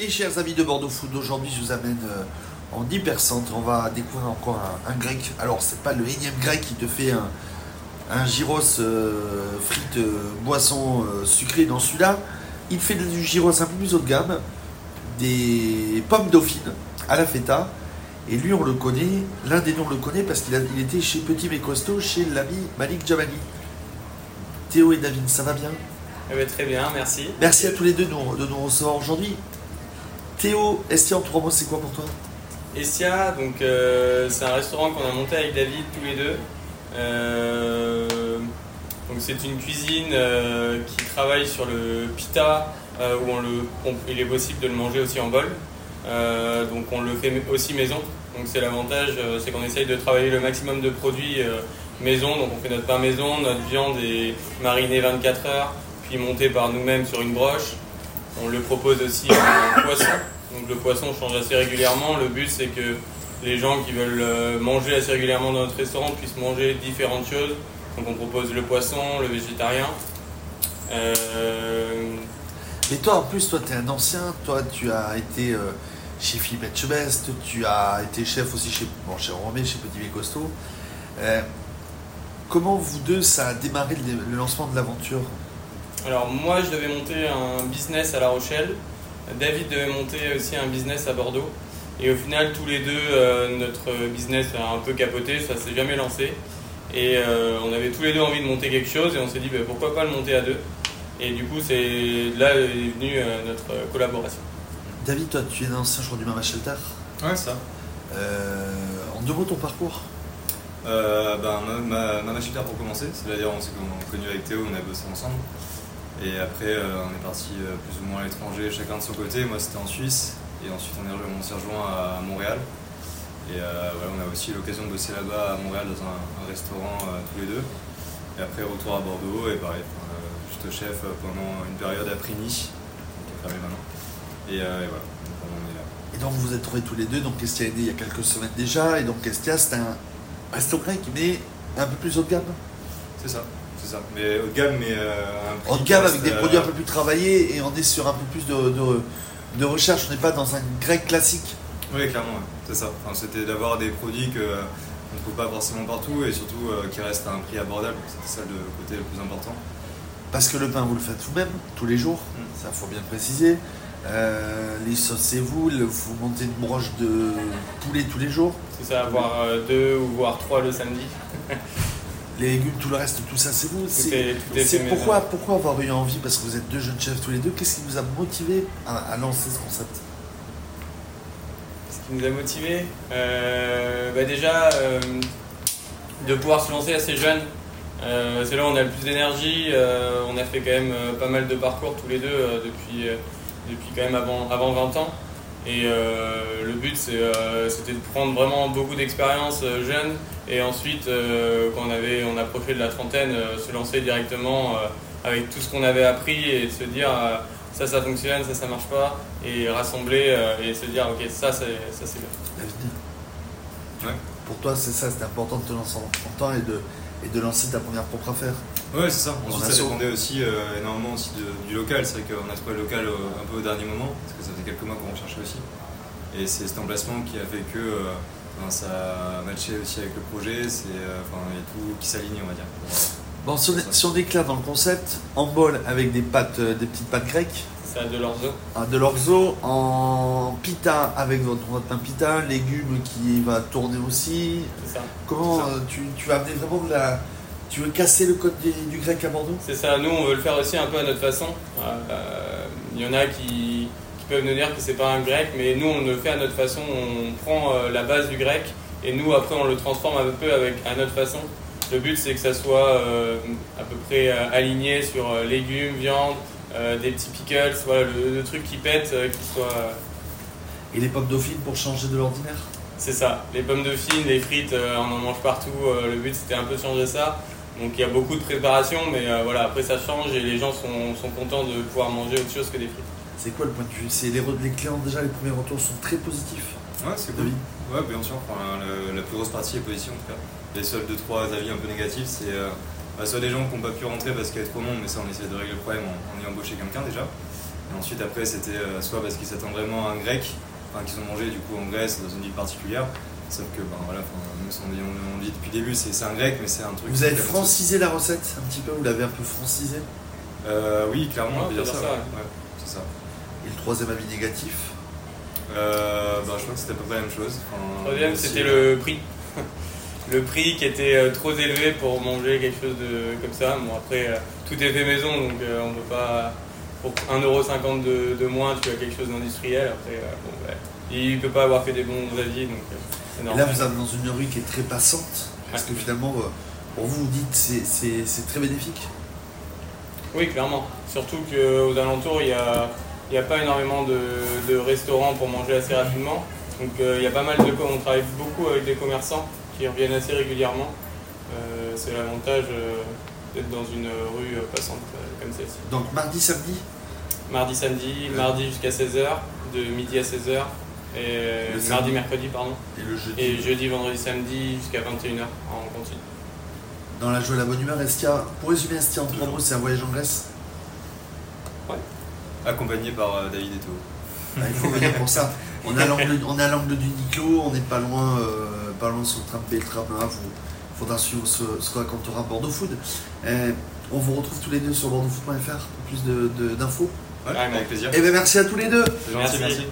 Et chers amis de Bordeaux Food, aujourd'hui je vous amène euh, en hypercentre. On va découvrir encore un, un grec. Alors c'est pas le énième grec qui te fait un, un gyros euh, frites euh, boisson euh, sucrée dans celui-là. Il fait du gyros un peu plus haut de gamme, des pommes dauphines à la feta. Et lui on le connaît, l'un des noms on le connaît parce qu'il il était chez Petit mais Costaud, chez l'ami Malik Jamali. Théo et David, ça va bien? Eh ben, très bien, merci. Merci à tous les deux de nous, de nous recevoir aujourd'hui. Théo, Estia en trois mots, c'est quoi pour toi? Estia, donc euh, c'est un restaurant qu'on a monté avec David tous les deux. Euh, donc c'est une cuisine euh, qui travaille sur le pita où il est possible de le manger aussi en bol. Donc on le fait aussi maison. Donc c'est l'avantage, c'est qu'on essaye de travailler le maximum de produits maison. Donc on fait notre pain maison, notre viande est marinée 24 heures, puis montée par nous-mêmes sur une broche. On le propose aussi en poisson. Donc le poisson change assez régulièrement. Le but c'est que les gens qui veulent euh, manger assez régulièrement dans notre restaurant puissent manger différentes choses. Donc on propose le poisson, le végétarien. Euh, Mais toi, en plus, toi, tu es un ancien. Toi, tu as été euh, chez Philippe Etchebest. Tu as été chef aussi chez, bon, chez Romé, chez Petit mais Costaud. Euh, comment vous deux, ça a démarré le lancement de l'aventure? Alors moi je devais monter un business à La Rochelle. David devait monter aussi un business à Bordeaux. Et au final tous les deux euh, notre business a un peu capoté, ça s'est jamais lancé. Et euh, on avait tous les deux envie de monter quelque chose et on s'est dit bah, pourquoi pas le monter à deux. Et du coup c'est là est venue euh, notre collaboration. David, toi, tu es un ancien joueur du Mama Shelter. Ouais, ça. Euh, en deux mots, ton parcours? Euh, ben, ma, ma, Mama Shelter pour commencer, c'est d'ailleurs on s'est con- connu avec Théo, on a bossé ensemble. Et après, euh, on est parti euh, plus ou moins à l'étranger, chacun de son côté. Moi, c'était en Suisse. Et ensuite, on, est, on s'est rejoint à, Montréal. Et euh, voilà, on a aussi l'occasion de bosser là-bas à Montréal dans un, un restaurant euh, tous les deux. Et après, retour à Bordeaux. Et pareil, euh, juste chef pendant une période à Prigny, qui est fermé maintenant. Et, et voilà, donc on est là. Et donc, vous vous êtes trouvés tous les deux. Donc, Estia est né il y a quelques semaines déjà? Et donc, Estia, c'est un resto grec, mais un peu plus haut de gamme. C'est ça, c'est ça. Mais haut de gamme, mais euh, un prix En qui gamme reste, avec des euh, produits un peu plus travaillés et on est sur un peu plus de, de, de recherche. On n'est pas dans un grec classique. Oui, clairement, ouais. c'est ça. Enfin, C'était d'avoir des produits que euh, on ne trouve pas forcément partout et surtout euh, qui restent à un prix abordable. C'était ça le côté le plus important. Parce que le pain, vous le faites vous-même, tous les jours. Mm. Ça, faut bien le préciser. Euh, les sauces, c'est vous. Le- vous montez une broche de poulet tous les jours. C'est ça, voire euh, deux ou voire trois le samedi. Les légumes, tout le reste, tout ça, c'est vous. C'est- pourquoi, pourquoi avoir eu envie, parce que vous êtes deux jeunes chefs tous les deux, qu'est-ce qui vous a motivé à, à lancer ce concept? Ce qui nous a motivés, euh, bah déjà euh, de pouvoir se lancer assez jeune. Euh, c'est là où on a le plus d'énergie. on a fait quand même pas mal de parcours tous les deux depuis, depuis quand même avant, avant 20 ans. Et euh, le but euh, c'était de prendre vraiment beaucoup d'expérience euh, jeune et ensuite euh, quand on, avait, on approchait de la trentaine, euh, se lancer directement euh, avec tout ce qu'on avait appris et se dire euh, ça ça fonctionne, ça ça marche pas et rassembler euh, et se dire ok ça c'est ça c'est bien. David Ouais. Pour toi, c'est ça, c'était important de te lancer en 30 ans et de, et de lancer ta première propre affaire. Ouais, c'est ça. On Ensuite, ça dépendait aussi euh, énormément aussi de- du local. C'est vrai qu'on a trouvé le local euh, un peu au dernier moment parce que ça faisait quelques mois qu'on recherchait aussi. Et c'est cet emplacement qui a fait que euh, ben, ça matchait aussi avec le projet. C'est euh, enfin, il y a tout qui s'aligne, on va dire. pour, Bon, si on, est, si on dans le concept, en bol avec des pâtes, euh, des petites pâtes grecques, Ça a de l'orzo. hein, de l'orzo, en pita avec votre, votre pain pita, légumes qui va tourner aussi. C'est ça. Comment C'est ça. euh, tu, tu vas amener vraiment de la. Tu veux casser le code du, du grec à Bordeaux? C'est ça. Nous on veut le faire aussi un peu à notre façon. Euh, Il y en a qui, qui peuvent nous dire que c'est pas un grec, mais nous on le fait à notre façon. On prend euh, la base du grec et nous après on le transforme un peu avec à notre façon. Le but c'est que ça soit euh, à peu près aligné sur légumes, viande, des petits pickles, voilà le, le truc qui pète, qui soit. Et les pommes dauphines pour changer de l'ordinaire? C'est ça, les pommes de les frites, euh, on en mange partout. euh, le but c'était un peu de changer ça. Donc il y a beaucoup de préparation, mais euh, voilà, après ça change et les gens sont, sont contents de pouvoir manger autre chose que des frites. C'est quoi le point de vue? C'est les, les clients, déjà, les premiers retours sont très positifs. Ouais, c'est cool. Ouais, bien sûr. Enfin, le- la plus grosse partie est positive en tout cas. Les seuls 2-3 avis un peu négatifs, c'est euh, bah, soit des gens qui n'ont pas pu rentrer parce qu'il y avait trop de monde, mais ça on essaie de régler le problème en, en y embaucher quelqu'un déjà. Et ensuite, après, c'était euh, soit parce qu'ils s'attendent vraiment à un grec, enfin qu'ils ont mangé du coup en Grèce dans une ville particulière. Sauf que, ben voilà, enfin, nous, on dit, on, on dit depuis le début, c'est un grec, mais c'est un truc. Vous avez francisé la recette un petit peu Vous l'avez un peu francisé Euh, Oui, clairement, Ouais, on peut dire on peut ça. dire ça, ouais. Ouais, c'est ça. Et le troisième avis négatif Euh, bah, je crois que c'était à peu près la même chose. Enfin, Troisième, c'était euh, le prix. le prix qui était trop élevé pour manger quelque chose de comme ça. Bon, après, tout est fait maison, donc euh, on peut pas. Pour 1,50€ de, de moins, tu as quelque chose d'industriel. Après, euh, bon, ouais. Il peut pas avoir fait des bons avis, donc euh, là, vous êtes dans une rue qui est très passante. Parce que finalement, euh, pour vous, vous dites c'est c'est très bénéfique? Oui, clairement. Surtout qu'aux alentours, il n'y a, y a pas énormément de, de restaurants pour manger assez rapidement. Donc euh, il y a pas mal de... On travaille beaucoup avec des commerçants qui reviennent assez régulièrement. Euh, c'est l'avantage euh, d'être dans une rue passante comme celle-ci. Donc mardi, samedi? Mardi, samedi, mardi jusqu'à 16h, de midi à 16h, et Le samedi. mardi, mercredi, pardon, et le jeudi. et jeudi, vendredi, samedi jusqu'à 21h en continu. Dans la joie et la bonne humeur, est-ce qu'il y a, pour résumer, est-ce qu'il y a en trois mots, c'est un voyage en Grèce Accompagné par euh, David Eto. Ah, Il faut venir pour ça. On est à l'angle, on est à l'angle du Niclo, on n'est pas loin, euh, pas loin sur le tram B, le tram A. Vous, faudra suivre ce, ce que racontera Bordeaux Food. Euh, on vous retrouve tous les deux sur bordeauxfood.fr pour plus de- de- d'infos. Ouais, avec plaisir. Et bien merci à tous les deux. Merci. merci.